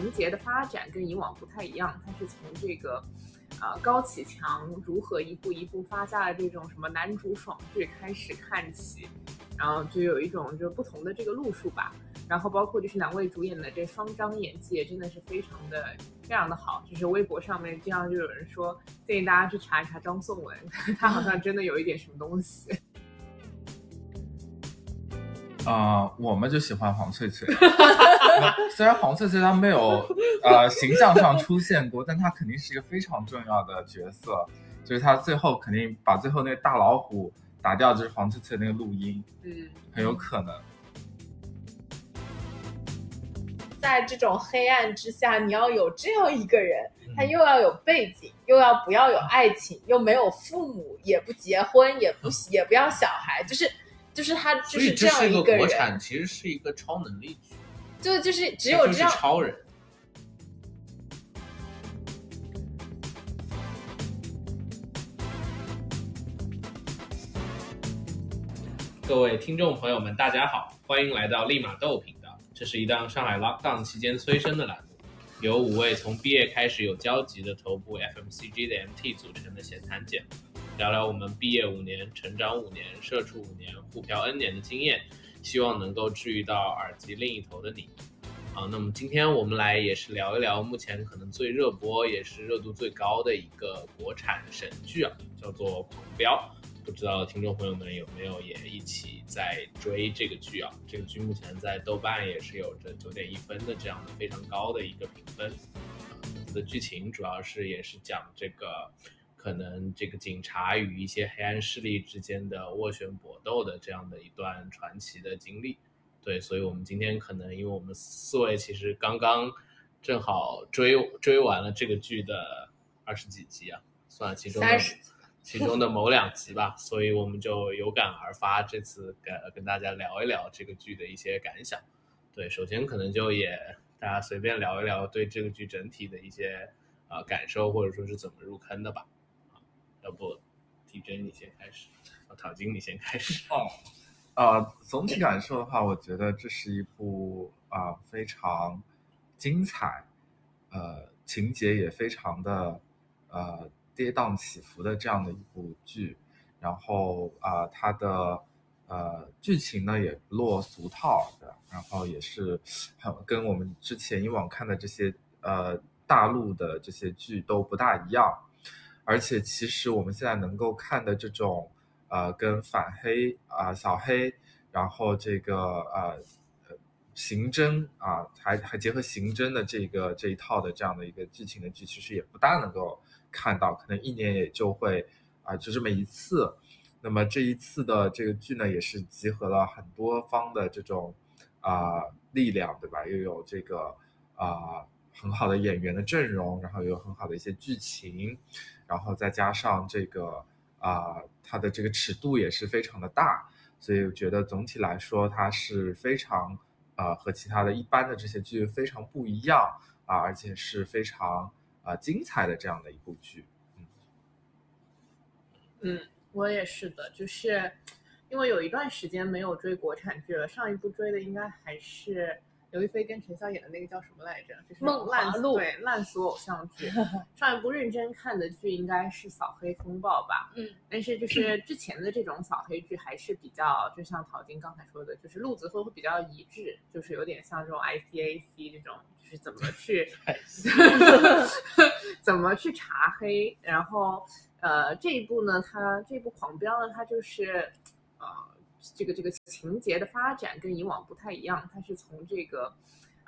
情节的发展跟以往不太一样，它是从这个，呃高启强如何一步一步发家的这种什么男主爽剧开始看起，然后就有一种就不同的这个路数吧。然后包括就是两位主演的这双张演技也真的是非常的非常的好，就是微博上面经常就有人说建议大家去查一查张颂文，他好像真的有一点什么东西。啊，我们就喜欢黄翠翠。虽然黄翠翠她没有呃形象上出现过，但她肯定是一个非常重要的角色。就是她最后肯定把最后那个大老虎打掉，就是黄翠翠那个录音。嗯，很有可能。在这种黑暗之下，你要有这样一个人，他又要有背景，又要不要有爱情，又没有父母，也不结婚，也不也不要小孩，就是。就是他，就是这样一个国产，其实是一个超能力剧，就就是只有这样超人。各位听众朋友们，大家好，欢迎来到立马豆频道。这是一档上海 lockdown 期间催生的栏目，由五位从毕业开始有交集的头部 FMCG 的 MT 组成的闲谈节目。聊聊我们毕业五年、成长五年、社畜五年、互漂 N 年的经验，希望能够治愈到耳机另一头的你。好，那么今天我们来也是聊一聊目前可能最热播也是热度最高的一个国产神剧啊，叫做《狂飙》。不知道听众朋友们有没有也一起在追这个剧啊？这个剧目前在豆瓣也是有着九点一分的这样的非常高的一个评分。它的剧情主要是也是讲这个。可能这个警察与一些黑暗势力之间的斡旋搏斗的这样的一段传奇的经历，对，所以我们今天可能因为我们四位其实刚刚正好追追完了这个剧的二十几集啊，算其中的其中的某两集吧，所以我们就有感而发，这次跟跟大家聊一聊这个剧的一些感想。对，首先可能就也大家随便聊一聊对这个剧整体的一些呃感受，或者说是怎么入坑的吧。要不，TJ 你先开始，陶晶你先开始。哦，呃，总体感受的话，我觉得这是一部啊非常精彩，呃，情节也非常的呃跌宕起伏的这样的一部剧。然后啊，它的呃剧情呢也不落俗套的，然后也是很跟我们之前以往看的这些呃大陆的这些剧都不大一样。而且，其实我们现在能够看的这种，呃，跟反黑啊、小黑，然后这个呃，刑侦啊，还还结合刑侦的这个这一套的这样的一个剧情的剧，其实也不大能够看到，可能一年也就会啊，就这么一次。那么这一次的这个剧呢，也是集合了很多方的这种啊力量，对吧？又有这个啊很好的演员的阵容，然后有很好的一些剧情。然后再加上这个啊，它的这个尺度也是非常的大，所以我觉得总体来说它是非常呃和其他的一般的这些剧非常不一样啊，而且是非常啊精彩的这样的一部剧。嗯，我也是的，就是因为有一段时间没有追国产剧了，上一部追的应该还是。刘亦菲跟陈晓演的那个叫什么来着？就是烂对烂俗偶像剧。上一部认真看的剧应该是《扫黑风暴》吧？嗯。但是就是之前的这种扫黑剧还是比较，就像陶晶刚才说的，就是路子会会比较一致，就是有点像这种 ICAC 这种，就是怎么去 怎么去查黑。然后呃这一部呢，它这部狂飙呢，它就是呃。这个这个情节的发展跟以往不太一样，它是从这个，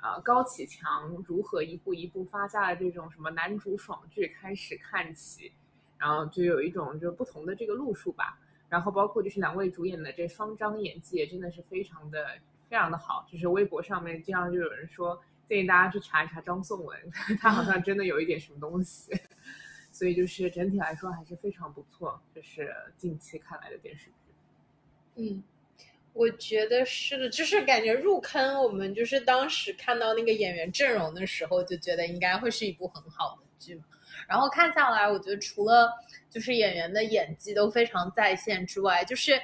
呃高启强如何一步一步发家的这种什么男主爽剧开始看起，然后就有一种就不同的这个路数吧。然后包括就是两位主演的这双张演技也真的是非常的非常的好，就是微博上面经常就有人说建议大家去查一查张颂文，他好像真的有一点什么东西，所以就是整体来说还是非常不错，就是近期看来的电视剧。嗯，我觉得是的，就是感觉入坑。我们就是当时看到那个演员阵容的时候，就觉得应该会是一部很好的剧。然后看下来，我觉得除了就是演员的演技都非常在线之外，就是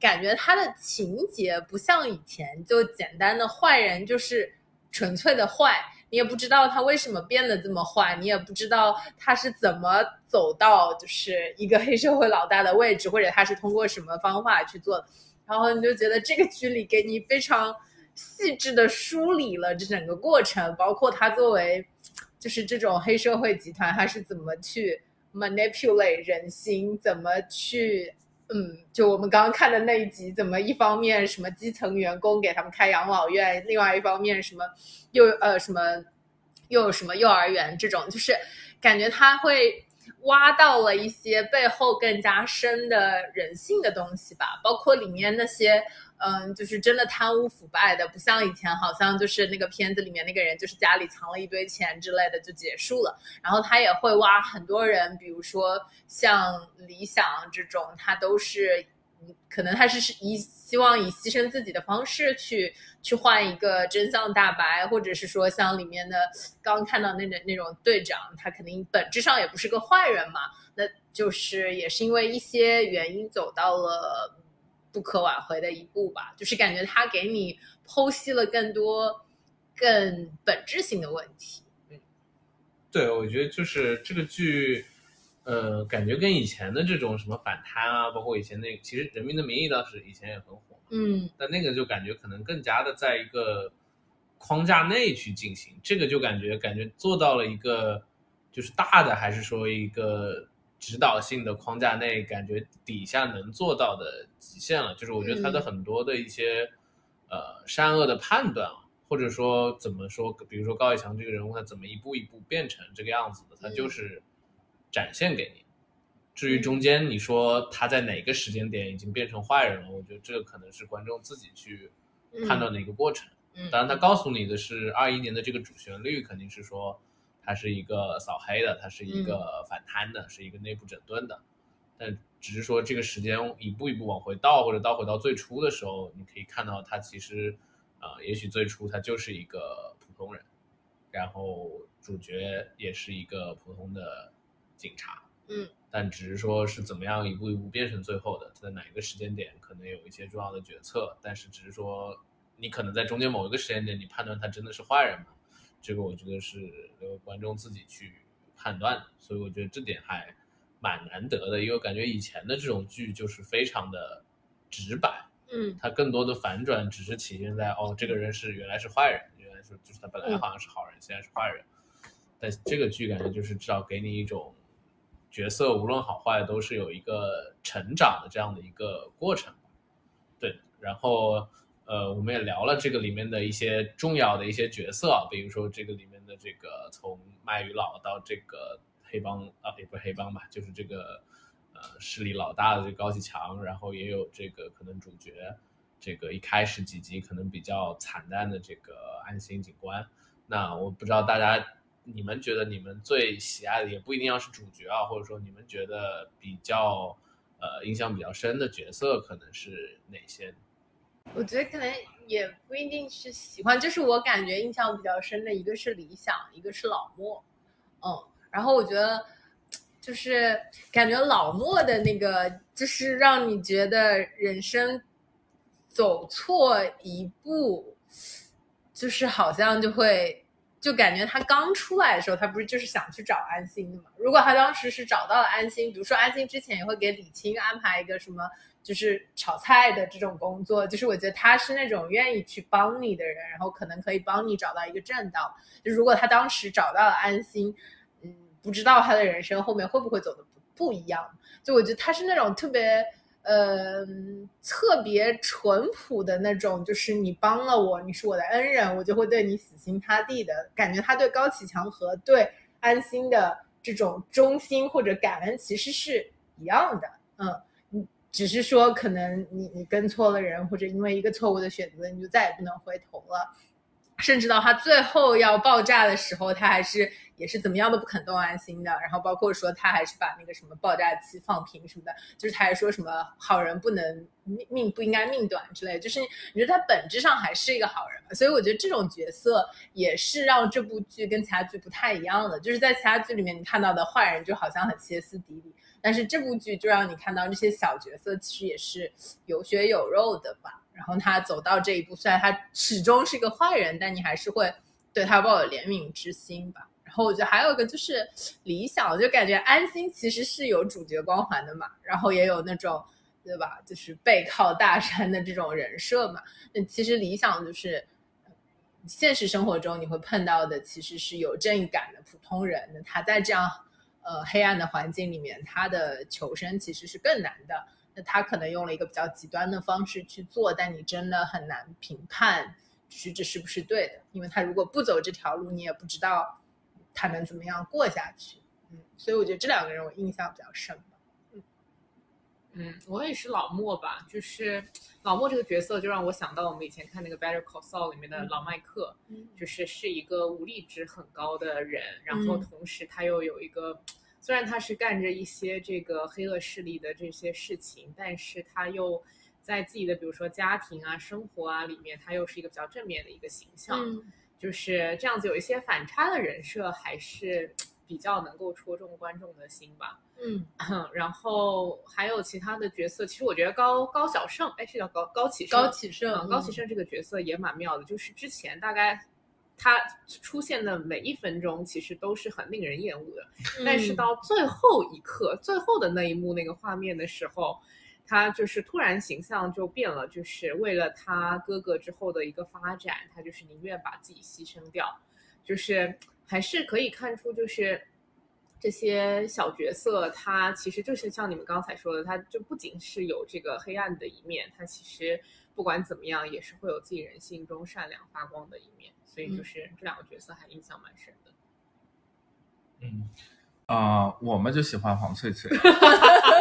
感觉他的情节不像以前就简单的坏人就是纯粹的坏。你也不知道他为什么变得这么坏，你也不知道他是怎么走到就是一个黑社会老大的位置，或者他是通过什么方法去做的。然后你就觉得这个剧里给你非常细致的梳理了这整个过程，包括他作为就是这种黑社会集团，他是怎么去 manipulate 人心，怎么去。嗯，就我们刚刚看的那一集，怎么一方面什么基层员工给他们开养老院，另外一方面什么又呃什么又有什么幼儿园这种，就是感觉他会挖到了一些背后更加深的人性的东西吧，包括里面那些。嗯，就是真的贪污腐败的，不像以前，好像就是那个片子里面那个人，就是家里藏了一堆钱之类的就结束了。然后他也会挖很多人，比如说像李想这种，他都是可能他是是以希望以牺牲自己的方式去去换一个真相大白，或者是说像里面的刚看到那种那种队长，他肯定本质上也不是个坏人嘛，那就是也是因为一些原因走到了。不可挽回的一步吧，就是感觉他给你剖析了更多、更本质性的问题。嗯，对，我觉得就是这个剧，呃，感觉跟以前的这种什么反贪啊，包括以前那其实《人民的名义》当时以前也很火，嗯，但那个就感觉可能更加的在一个框架内去进行，这个就感觉感觉做到了一个就是大的，还是说一个。指导性的框架内，感觉底下能做到的极限了。就是我觉得他的很多的一些呃善恶的判断，或者说怎么说，比如说高以翔这个人物，他怎么一步一步变成这个样子的，他就是展现给你。至于中间你说他在哪个时间点已经变成坏人了，我觉得这个可能是观众自己去判断的一个过程。当然，他告诉你的是二一年的这个主旋律，肯定是说。它是一个扫黑的，它是一个反贪的，是一个内部整顿的，但只是说这个时间一步一步往回倒，或者倒回到最初的时候，你可以看到他其实，呃，也许最初他就是一个普通人，然后主角也是一个普通的警察，嗯，但只是说是怎么样一步一步变成最后的，在哪一个时间点可能有一些重要的决策，但是只是说你可能在中间某一个时间点，你判断他真的是坏人吗？这个我觉得是由观众自己去判断的，所以我觉得这点还蛮难得的，因为感觉以前的这种剧就是非常的直白，嗯，它更多的反转只是体现在哦，这个人是原来是坏人，原来是就是他本来好像是好人，现在是坏人，但这个剧感觉就是至少给你一种角色无论好坏都是有一个成长的这样的一个过程，对，然后。呃，我们也聊了这个里面的一些重要的一些角色，比如说这个里面的这个从卖鱼佬到这个黑帮啊，也不是黑帮吧，就是这个呃势力老大的这个高启强，然后也有这个可能主角这个一开始几集可能比较惨淡的这个安心警官。那我不知道大家你们觉得你们最喜爱的也不一定要是主角啊，或者说你们觉得比较呃印象比较深的角色可能是哪些？我觉得可能也不一定是喜欢，就是我感觉印象比较深的一个是理想，一个是老莫，嗯，然后我觉得就是感觉老莫的那个，就是让你觉得人生走错一步，就是好像就会就感觉他刚出来的时候，他不是就是想去找安心的嘛？如果他当时是找到了安心，比如说安心之前也会给李青安排一个什么。就是炒菜的这种工作，就是我觉得他是那种愿意去帮你的人，然后可能可以帮你找到一个正道。就如果他当时找到了安心，嗯，不知道他的人生后面会不会走的不不一样。就我觉得他是那种特别呃特别淳朴的那种，就是你帮了我，你是我的恩人，我就会对你死心塌地的感觉。他对高启强和对安心的这种忠心或者感恩其实是一样的，嗯。只是说，可能你你跟错了人，或者因为一个错误的选择，你就再也不能回头了。甚至到他最后要爆炸的时候，他还是也是怎么样都不肯动安心的。然后包括说，他还是把那个什么爆炸器放平什么的，就是他还说什么好人不能命命不应该命短之类。就是你觉得他本质上还是一个好人，所以我觉得这种角色也是让这部剧跟其他剧不太一样的。就是在其他剧里面，你看到的坏人就好像很歇斯底里。但是这部剧就让你看到这些小角色其实也是有血有肉的吧。然后他走到这一步，虽然他始终是个坏人，但你还是会对他抱有怜悯之心吧。然后我觉得还有一个就是理想，就感觉安心其实是有主角光环的嘛，然后也有那种对吧，就是背靠大山的这种人设嘛。那其实理想就是现实生活中你会碰到的，其实是有正义感的普通人。那他在这样呃黑暗的环境里面，他的求生其实是更难的。那他可能用了一个比较极端的方式去做，但你真的很难评判，就是这是不是对的，因为他如果不走这条路，你也不知道他能怎么样过下去。嗯，所以我觉得这两个人我印象比较深。嗯，我也是老莫吧，就是老莫这个角色就让我想到我们以前看那个《Better Call Saul》里面的老麦克，嗯就是是一个武力值很高的人，然后嗯。同时他又有一个，虽然他是干着一些这个黑恶势力的这些事情，但是他又在自己的比如说家庭啊、生活啊里面，他又是一个比较正面的一个形象，嗯。就是这样子有一些反差的人设，还是比较能够戳中观众的心吧。嗯。然后还有其他的角色，其实我觉得高高晓胜，哎，是叫高高启盛，高启盛嗯，高启盛这个角色也蛮妙的，就是之前大概他出现的每一分钟，其实都是很令人厌恶的，但是嗯到最后一刻，最后的那一幕那个画面的时候，他就是突然形象就变了，就是为了他哥哥之后的一个发展，他就是宁愿把自己牺牲掉，就是还是可以看出，就是这些小角色，他其实就是像你们刚才说的，他就不仅是有这个黑暗的一面，他其实不管怎么样，也是会有自己人性中善良发光的一面，所以就是这两个角色还印象蛮深的。嗯，呃，我们就喜欢黄翠翠。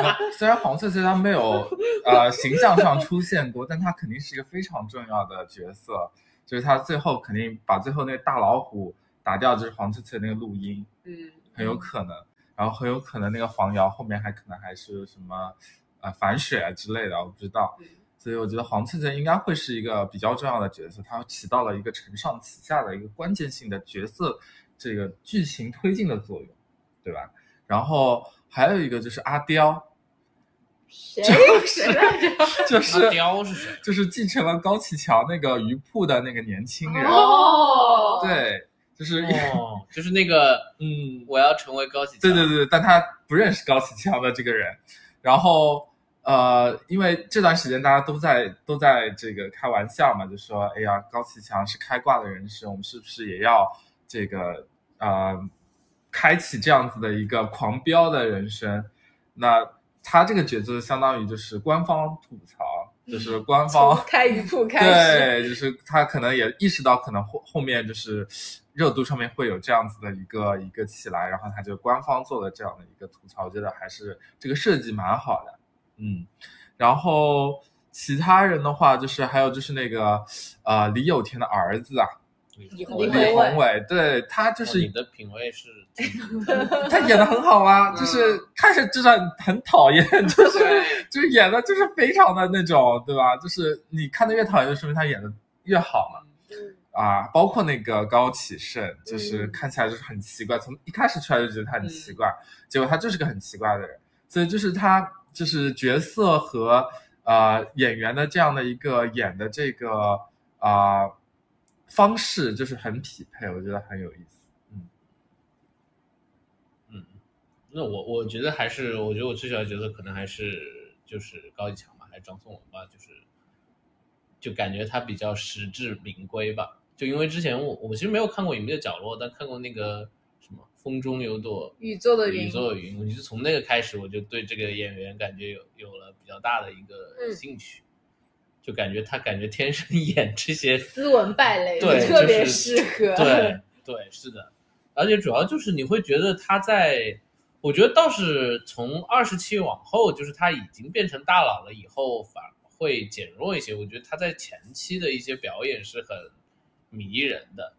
那虽然黄翠翠她没有呃形象上出现过，但她肯定是一个非常重要的角色。就是她最后肯定把最后那个大老虎打掉，就是黄翠翠那个录音，嗯，很有可能。然后很有可能那个黄瑶后面还可能还是什么呃反水啊之类的，我不知道。嗯所以我觉得黄翠翠应该会是一个比较重要的角色，她起到了一个承上启下的一个关键性的角色，这个剧情推进的作用，对吧？然后还有一个就是阿刁，谁 谁来着？就是阿刁是谁？就是继承了高启强那个鱼铺的那个年轻人，哦，对，就是、哦，就是那个嗯，我要成为高启强。对对对，但他不认识高启强的这个人，然后呃，因为这段时间大家都在都在这个开玩笑嘛，就说哎呀，高启强是开挂的人生，我们是不是也要这个呃，开启这样子的一个狂飙的人生？那他这个角色相当于就是官方吐槽，就是官方开鱼铺开始，对，就是他可能也意识到，可能后后面就是热度上面会有这样子的一个一个起来，然后他就官方做了这样的一个吐槽，我觉得还是这个设计蛮好的，嗯，然后其他人的话，就是还有就是那个呃李有田的儿子啊，李宏伟李宏伟，对他就是哦你的品味是 他演的很好啊，就是看着就是很很讨厌，就是 就是演的就是非常的那种，对吧？就是你看的越讨厌，就说明他演的越好嘛。嗯。啊，包括那个高启盛，就是嗯。看起来就是很奇怪，从一开始出来就觉得他很奇怪，结果他就是个很奇怪的人，所以就是他就是角色和呃演员的这样的一个演的这个啊、方式就是很匹配，我觉得很有意思。嗯，嗯，那我我觉得还是，我觉得我最喜欢的角色可能还是就是高启强吧，还是张颂文吧，就是就感觉他比较实至名归吧。就因为之前我我其实没有看过《隐秘的角落》，但看过那个什么《风中有朵雨做的云宇宙的云》，我就从那个开始，我就对这个演员感觉有有了比较大的一个嗯兴趣，就感觉他感觉天生 演这些斯文败类，对特别就是适合。对对，是的，而且主要就是你会觉得他在，我觉得倒是从二十期往后，就是他已经变成大佬了以后，反而会减弱一些。我觉得他在前期的一些表演是很迷人的，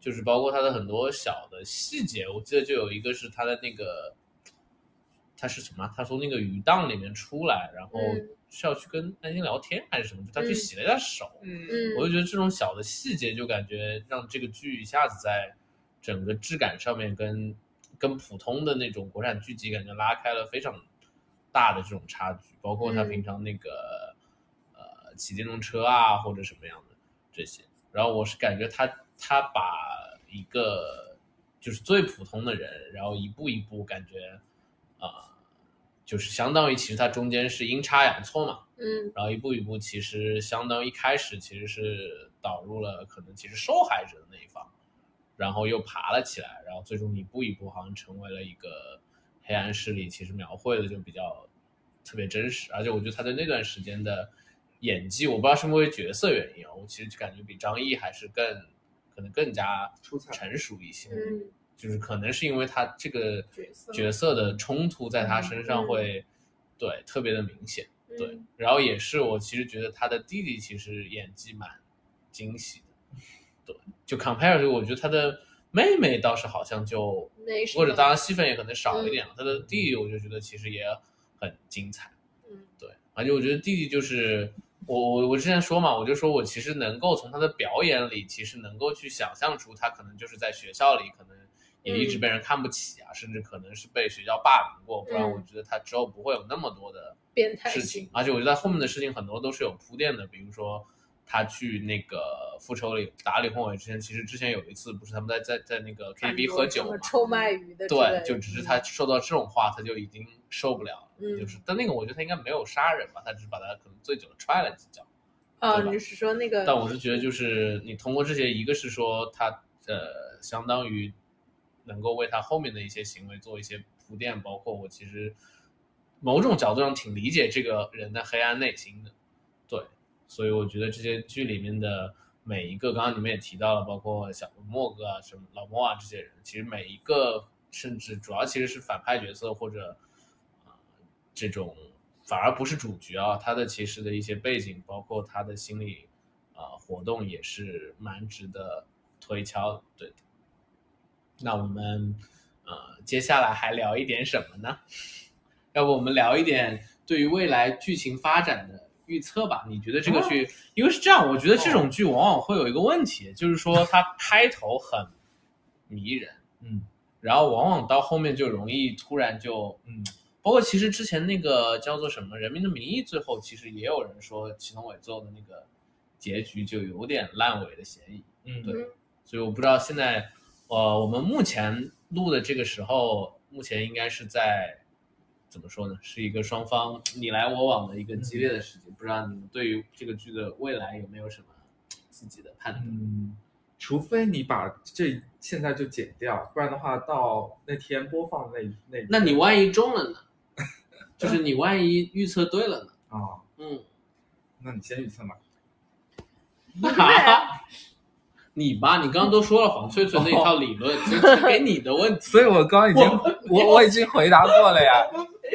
就是包括他的很多小的细节，我记得就有一个是他的那个。他是什么？他从那个鱼档里面出来，然后嗯是要去跟南京聊天还是什么？就他去嗯洗了一下手，嗯嗯，我就觉得这种小的细节，就感觉让这个剧一下子在整个质感上面跟跟普通的那种国产剧集感觉拉开了非常大的这种差距，包括他嗯平常那个、呃骑电动车啊或者什么样的这些。然后我是感觉他他把一个就是最普通的人，然后一步一步感觉啊、就是相当于其实他中间是阴差阳错嘛，嗯。然后一步一步其实相当于一开始其实是导入了可能其实受害者的那一方，然后又爬了起来，然后最终一步一步好像成为了一个黑暗势力，其实描绘的就比较特别真实，而且我觉得他在那段时间的演技，我不知道是因为角色原因啊，我其实感觉比张译还是更可能更加出彩。成熟一些，嗯就是可能是因为他这个角色。角色的冲突在他身上嗯会、对特别的明显。对嗯，然后也是我其实觉得他的弟弟其实演技蛮惊喜的，对，就 compare 就我觉得他的妹妹倒是好像就或者当然戏份也可能少一点，他的弟弟我就觉得其实也很精彩，嗯。对，而且我觉得弟弟就是我我我之前说嘛，我就说我其实能够从他的表演里，其实能够去想象出他可能就是在学校里可能也一直被人看不起啊，甚至可能是被学校霸凌过，不然嗯。我觉得他之后不会有那么多的变态事情，而且我觉得他后面的事情很多都是有铺垫的，比如说他去那个复仇里打李宏伟之前，其实之前有一次不是他们在在在那个 KTV 喝酒嘛，臭卖鱼的对，就只是他受到这种话，他就已经受不了了，嗯就是但那个我觉得他应该没有杀人吧，他只是把他可能醉酒了踹了几脚，啊，对吧你是说那个？但我是觉得就是你通过这些，一个是说他呃相当于能够为他后面的一些行为做一些铺垫，包括我其实某种角度上挺理解这个人的黑暗内心的，对，所以我觉得这些剧里面的每一个，刚刚你们也提到了，包括小莫哥啊、什么老莫啊这些人，其实每一个甚至主要其实是反派角色或者啊、这种反而不是主角啊，他的其实的一些背景，包括他的心理啊、活动也是蛮值得推敲的，对。那我们呃接下来还聊一点什么呢？要不我们聊一点对于未来剧情发展的预测吧？你觉得这个剧，因为是这样，我觉得这种剧往往会有一个问题，就是说它开头很迷人，嗯然后往往到后面就容易突然就嗯，包括其实之前那个叫做什么《人民的名义》，最后其实也有人说祁同伟最后的那个结局就有点烂尾的嫌疑。嗯对所以我不知道现在，呃，我们目前录的这个时候，目前应该是在怎么说呢？是一个双方你来我往的一个激烈的时期。不知道你们对于这个剧的未来有没有什么自己的判断？嗯，除非你把这现在就剪掉，不然的话到那天播放那那那你万一中了呢？就是你万一预测对了呢？啊，嗯，那你先预测嘛。你吧，你刚刚都说了黄翠翠那一套理论，所以是给你的问题。所以我刚刚已经我我已经回答过了呀，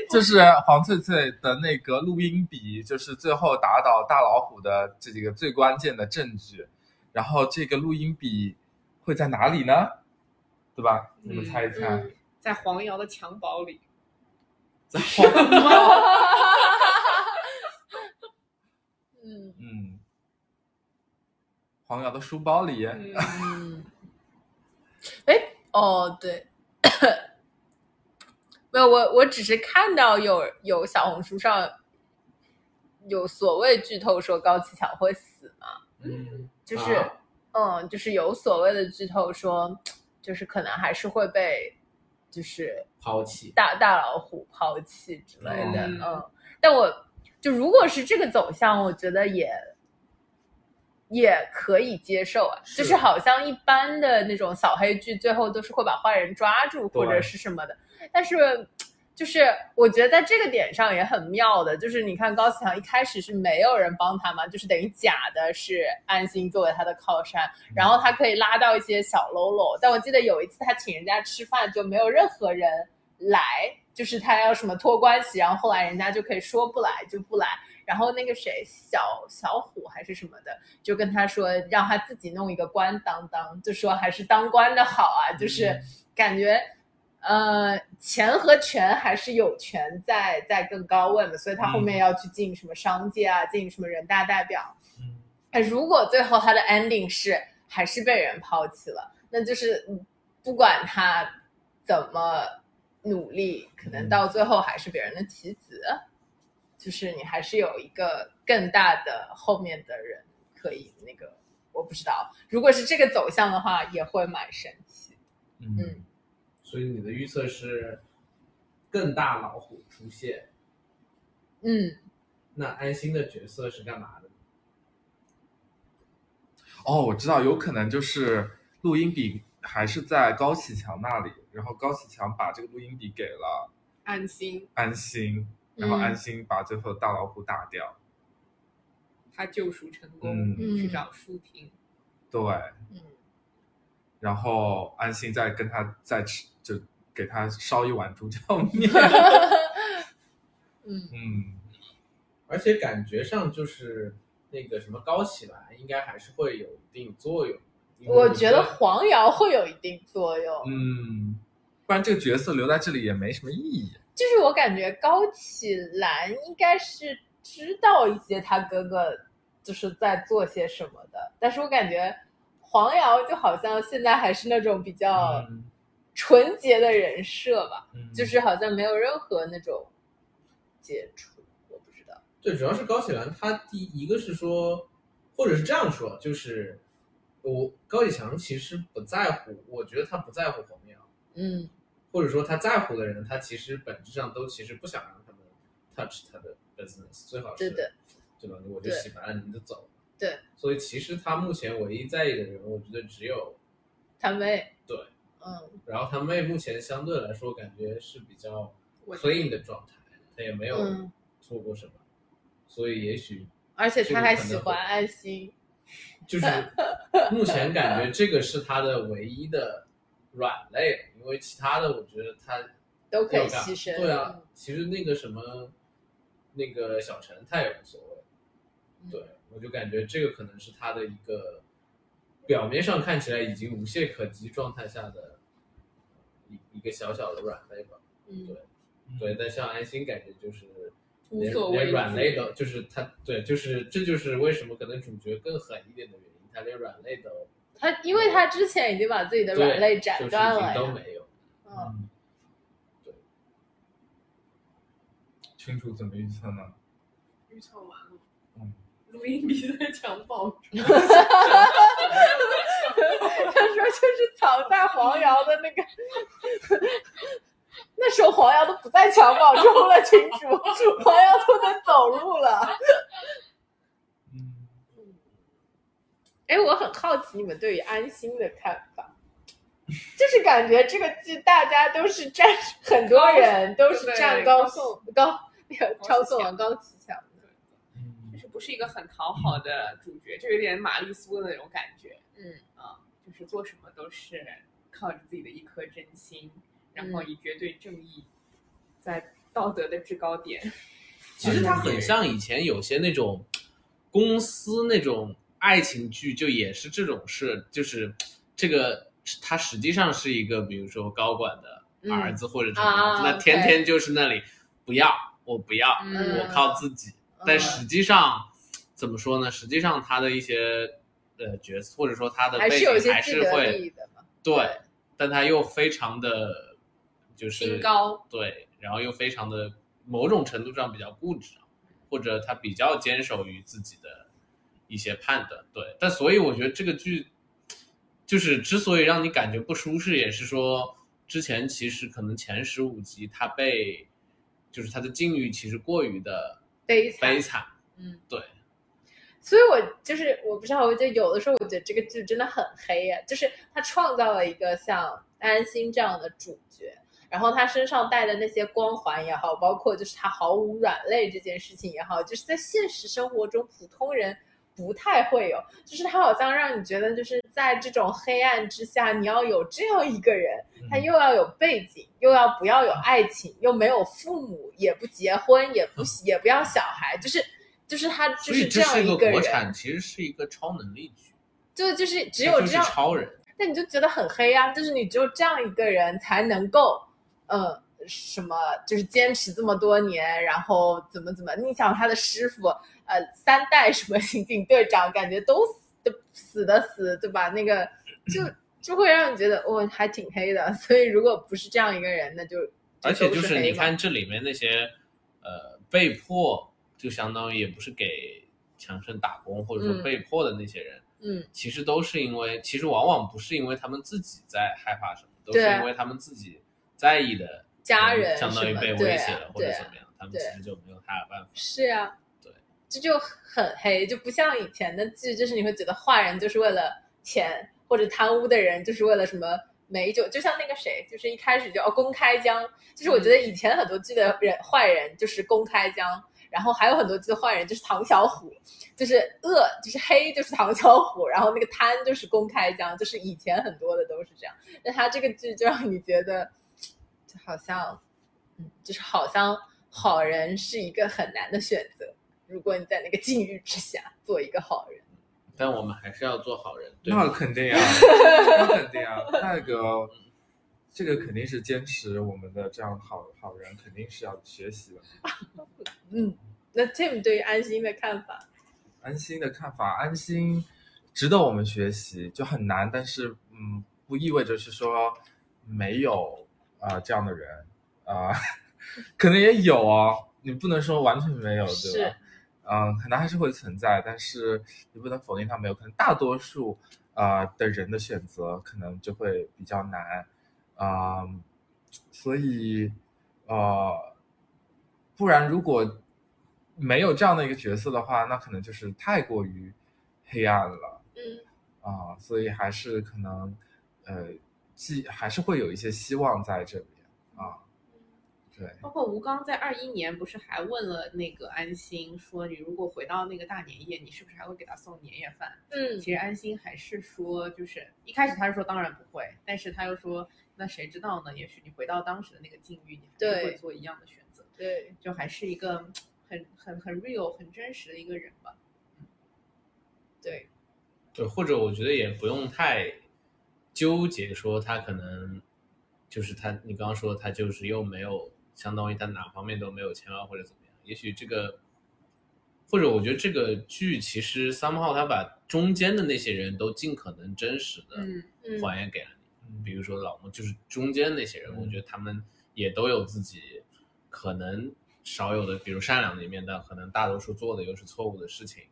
就是黄翠翠的那个录音笔，就是最后打倒大老虎的这几个最关键的证据。然后这个录音笔会在哪里呢？对吧？你们猜一猜。嗯在黄瑶的襁褓里，在黄嗯 嗯，黄瑶的书包里。嗯，嗯，哎，哦，对，没有，我我只是看到有有小红书上有所谓剧透说高启强会死嘛，嗯。就是、啊嗯，就是有所谓的剧透说，就是可能还是会被就是抛弃，大大老虎抛弃之类的，嗯嗯，但我就如果是这个走向，我觉得也也可以接受啊，就是好像一般的那种扫黑剧，最后都是会把坏人抓住或者是什么的，但是。就是我觉得在这个点上也很妙的，就是你看高启强一开始是没有人帮他嘛，就是等于假的是安心作为他的靠山，然后他可以拉到一些小喽啰。但我记得有一次他请人家吃饭，就没有任何人来，就是他要什么托关系，然后后来人家就可以说不来就不来。然后那个谁小小虎还是什么的，就跟他说让他自己弄一个官当当，就说还是当官的好啊，就是感觉。呃，钱和权还是有权在在更高位的，所以他后面要去进什么商界啊，进什么人大代表。嗯哎，如果最后他的 ending 是还是被人抛弃了，那就是嗯不管他怎么努力，可能到最后还是别人的棋子。就是你还是有一个更大的后面的人可以那个我不知道，如果是这个走向的话，也会蛮神奇。嗯嗯所以你的预测是更大老虎出现。嗯，那安心的角色是干嘛的？哦，我知道，有可能就是录音笔还是在高启强那里，然后高启强把这个录音笔给了安心，安心，然后嗯安心把最后的大老虎打掉。他救赎成功，嗯去找舒婷。对，嗯然后安心再跟他再吃，就给他烧一碗猪脚 面。嗯 嗯，而且感觉上就是那个什么高启兰应该还是会有一定作用。我觉得黄瑶会有一定作用。嗯，不然这个角色留在这里也没什么意义。就是我感觉高启兰应该是知道一些他哥哥就是在做些什么的，但是我感觉黄瑶就好像现在还是那种比较嗯。纯洁的人设吧，嗯。就是好像没有任何那种接触，我不知道。对，主要是高启兰，他第一个是说，或者是这样说，就是我高启强其实不在乎，我觉得他不在乎黄瑶，嗯或者说他在乎的人，他其实本质上都其实不想让他们 touch 他的 business，最好是对吧？我就对。洗白了，你就走。对，所以其实他目前唯一在意的人，我觉得只有他妹，对，嗯。然后他妹目前相对来说感觉是比较 clean 的状态，他也没有嗯，做过什么，所以也许而且他还喜欢安心，就是目前感觉这个是他的唯一的软肋，因为其他的我觉得他都可以牺牲。对啊嗯，，其实那个什么，那个小陈他也无所谓。嗯对，我就感觉这个可能是他的一个表面上看起来已经无懈可击状态下的一一个小小的软肋吧。嗯对对，但像安心感觉就是连无所畏连软肋都，就是他对，就是这就是为什么可能主角更狠一点的原因，他连软肋都他因为他之前已经把自己的软肋斩断了呀。都没有。嗯，群主怎么预测呢？预测完了，嗯，录音笔在襁褓中，他说就是藏在黄瑶的那个，那时候黄瑶都不在襁褓中了，群主，黄瑶都能走路了。嗯，哎，我很好奇你们对于安心的看法，就是感觉这个剧大家都是站，很多人都是站对高高颂高那个超送王高启强的。嗯就是不是一个很讨好的主角，就有点玛丽苏的那种感觉嗯啊，就是做什么都是靠着自己的一颗真心，然后以绝对正义，在道德的制高点。其实它很像以前有些那种公司那种爱情剧，就也是这种事，就是这个他实际上是一个，比如说高管的儿子或者什么，啊那天天就是那里不要，我不要，嗯我靠自己。但实际上怎么说呢？实际上他的一些呃角色，或者说他的背景还是会。对，但他又非常的，就是高，对，然后又非常的某种程度上比较固执，或者他比较坚守于自己的一些判断，对。但所以我觉得这个剧，就是之所以让你感觉不舒适，也是说之前其实可能前十五集他被，就是他的境遇其实过于的悲惨悲惨，嗯，对。所以我就是我不知道，我就有的时候我觉得这个剧真的很黑呀、就是他创造了一个像安心这样的主角，然后他身上带的那些光环也好，包括就是他毫无软肋这件事情也好，就是在现实生活中普通人不太会有，就是他好像让你觉得就是在这种黑暗之下，你要有这样一个人，他又要有背景，又要不要有爱情，又没有父母，也不结婚，也不也不要小孩，就是就是他就是这样一个个人，国产，其实是一个超能力剧，就就是只有这样，超人。那你就觉得很黑啊，就是你只有这样一个人才能够，嗯，什么就是坚持这么多年，然后怎么怎么，你想他的师傅，呃，三代什么刑警队长，感觉都死的死的死，对吧？那个就就会让你觉得哦，还挺黑的。所以如果不是这样一个人，那就而且就是是你看这里面那些呃被迫，就相当于也不是给强生打工或者说嗯被迫的那些人，嗯其实都是因为，其实往往不是因为他们自己在害怕什么，都是因为他们自己在意的家人相当于被威胁了或者怎么样，他们其实就没有他的办法。是啊，对，这就很黑，就不像以前的剧，就是你会觉得坏人就是为了钱，或者贪污的人就是为了什么美酒，就像那个谁，就是一开始就哦公开江，就是我觉得以前很多剧的人坏人就是公开江。然后还有很多剧的坏人就是唐小虎，就是恶就是黑就是唐小虎，然后那个贪就是公开江，就是以前很多的都是这样。那他这个剧就让你觉得，就好像，嗯，就是好像好人是一个很难的选择。如果你在那个境遇之下做一个好人，但我们还是要做好人，对那？肯定啊，那肯定啊，那个这个肯定是坚持我们的这样好好人，肯定是要学习的。嗯，那 Tim 对于安心的看法，安心的看法，安心值得我们学习，就很难，但是嗯，不意味着是说没有啊、呃这样的人啊、可能也有哦，你不能说完全没有，对吧？嗯，可能还是会存在，但是你不能否定它没有，可能大多数啊、呃的人的选择可能就会比较难，啊、所以呃，不然如果没有这样的一个角色的话，那可能就是太过于黑暗了嗯。啊、所以还是可能呃，既还是会有一些希望在这里啊，对，包括吴刚在二一年不是还问了那个安心说，你如果回到那个大年夜，你是不是还会给他送年夜饭？嗯其实安心还是说，就是一开始他是说当然不会，但是他又说，那谁知道呢？也许你回到当时的那个境遇，你还是会做一样的选择，对，就还是一个很很很 real、很真实的一个人吧。对，对，或者我觉得也不用太纠结，说他可能就是他，你刚刚说他就是又没有，相当于他哪方面都没有钱啊，或者怎么样。也许这个，或者我觉得这个剧其实 somehow 他把中间的那些人都尽可能真实的还原给了你。嗯比如说老莫，就是中间那些人，嗯我觉得他们也都有自己可能少有的，比如善良的一面，但可能大多数做的又是错误的事情。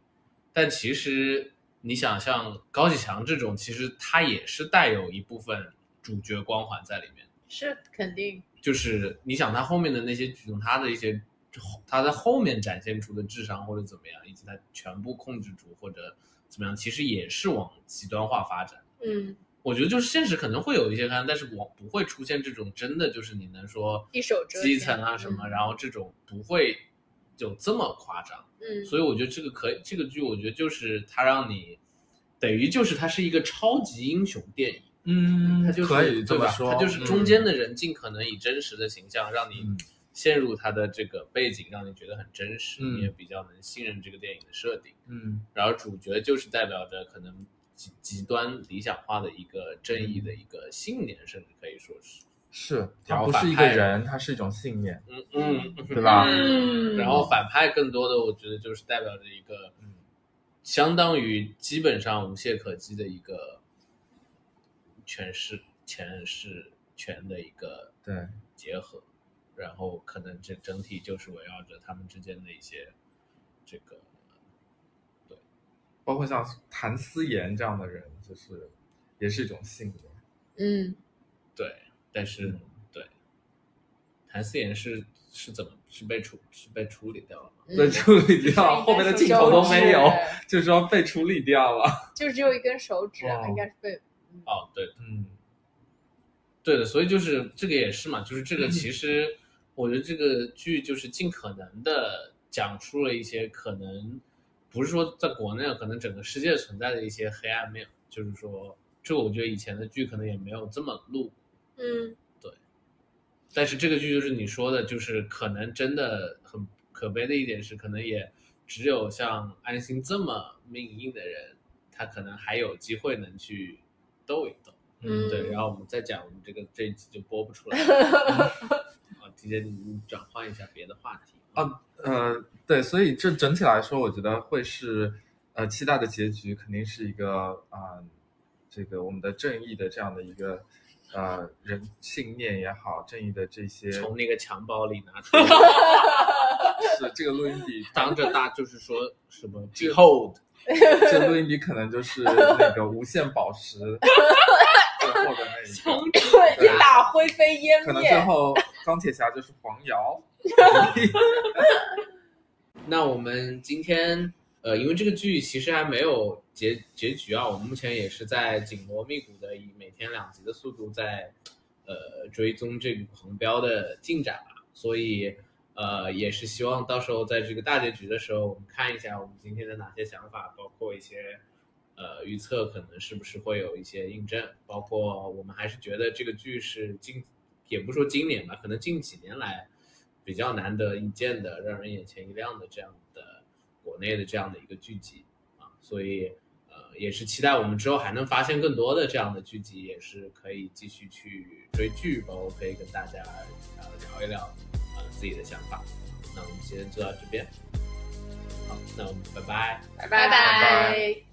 但其实你想，像高启强这种，其实他也是带有一部分主角光环在里面。是肯定，就是你想他后面的那些举动，他的一些他在后面展现出的智商或者怎么样，以及他全部控制住或者怎么样，其实也是往极端化发展。嗯，我觉得就是现实可能会有一些看，但是我不会出现这种真的就是你能说一手遮基层啊什么，嗯然后这种不会有这么夸张。嗯，所以我觉得这个可以，这个剧我觉得就是它让你等于就是它是一个超级英雄电影，嗯它就是可以这？么说，他就是中间的人尽可能以真实的形象让你嗯。陷入他的这个背景，让你觉得很真实，嗯你也比较能信任这个电影的设定。嗯。然后主角就是代表着可能极极端理想化的一个正义的一个信念，甚至可以说是，是，他不是一个人，他是一种信念，嗯嗯，对吧？嗯，然后反派更多的我觉得就是代表着一个嗯。相当于基本上无懈可击的一个权势前世权的一个对，结合，然后可能这整体就是围绕着他们之间的一些这个对包括像谭思妍这样的人，就是也是一种性格。嗯，对，但是、嗯对，谭思妍是是怎么是被处是被处理掉了吗？嗯被处理掉，后面的镜头都没有就是说被处理掉了。就只有一根手指应该是被哦，对嗯。对的，所以就是这个也是嘛，就是嗯这个其实我觉得这个剧就是尽可能的讲出了一些可能不是说在国内，可能整个世界存在的一些黑暗面，就是说这我觉得以前的剧可能也没有这么露嗯，对。但是这个剧就是你说的，就是可能真的很可悲的一点是，可能也只有像安心这么命硬的人，他可能还有机会能去斗一逗。嗯对，然后我们再讲，我们这个这一集就播不出来了。啊，提前转换一下别的话题啊呃，对，所以这整体来说，我觉得会是呃期待的结局，肯定是一个啊、这个我们的正义的这样的一个呃人信念也好，正义的这些从那个襁褓里拿出来，是这个录音笔当着大就是说什么 behold 这录音笔 可能就是那个无限宝石 最后的那一个，一打灰飞烟灭可能最。后钢铁侠就是黄瑶。那我们今天呃，因为这个剧其实还没有结结局啊，我们目前也是在紧锣密鼓的以每天两集的速度在呃追踪这个狂飙的进展吧，所以呃也是希望到时候在这个大结局的时候，我们看一下我们今天的哪些想法，包括一些呃预测可能是不是会有一些印证，包括我们还是觉得这个剧是今也不说今年吧，可能近几年来比较难得一见的、让人眼前一亮的这样的国内的这样的一个剧集啊，所以呃也是期待我们之后还能发现更多的这样的剧集，也是可以继续去追剧，包括可以跟大家呃聊一聊。呃自己的想法。那我们今天就到这边，好，那我们拜拜。拜拜拜。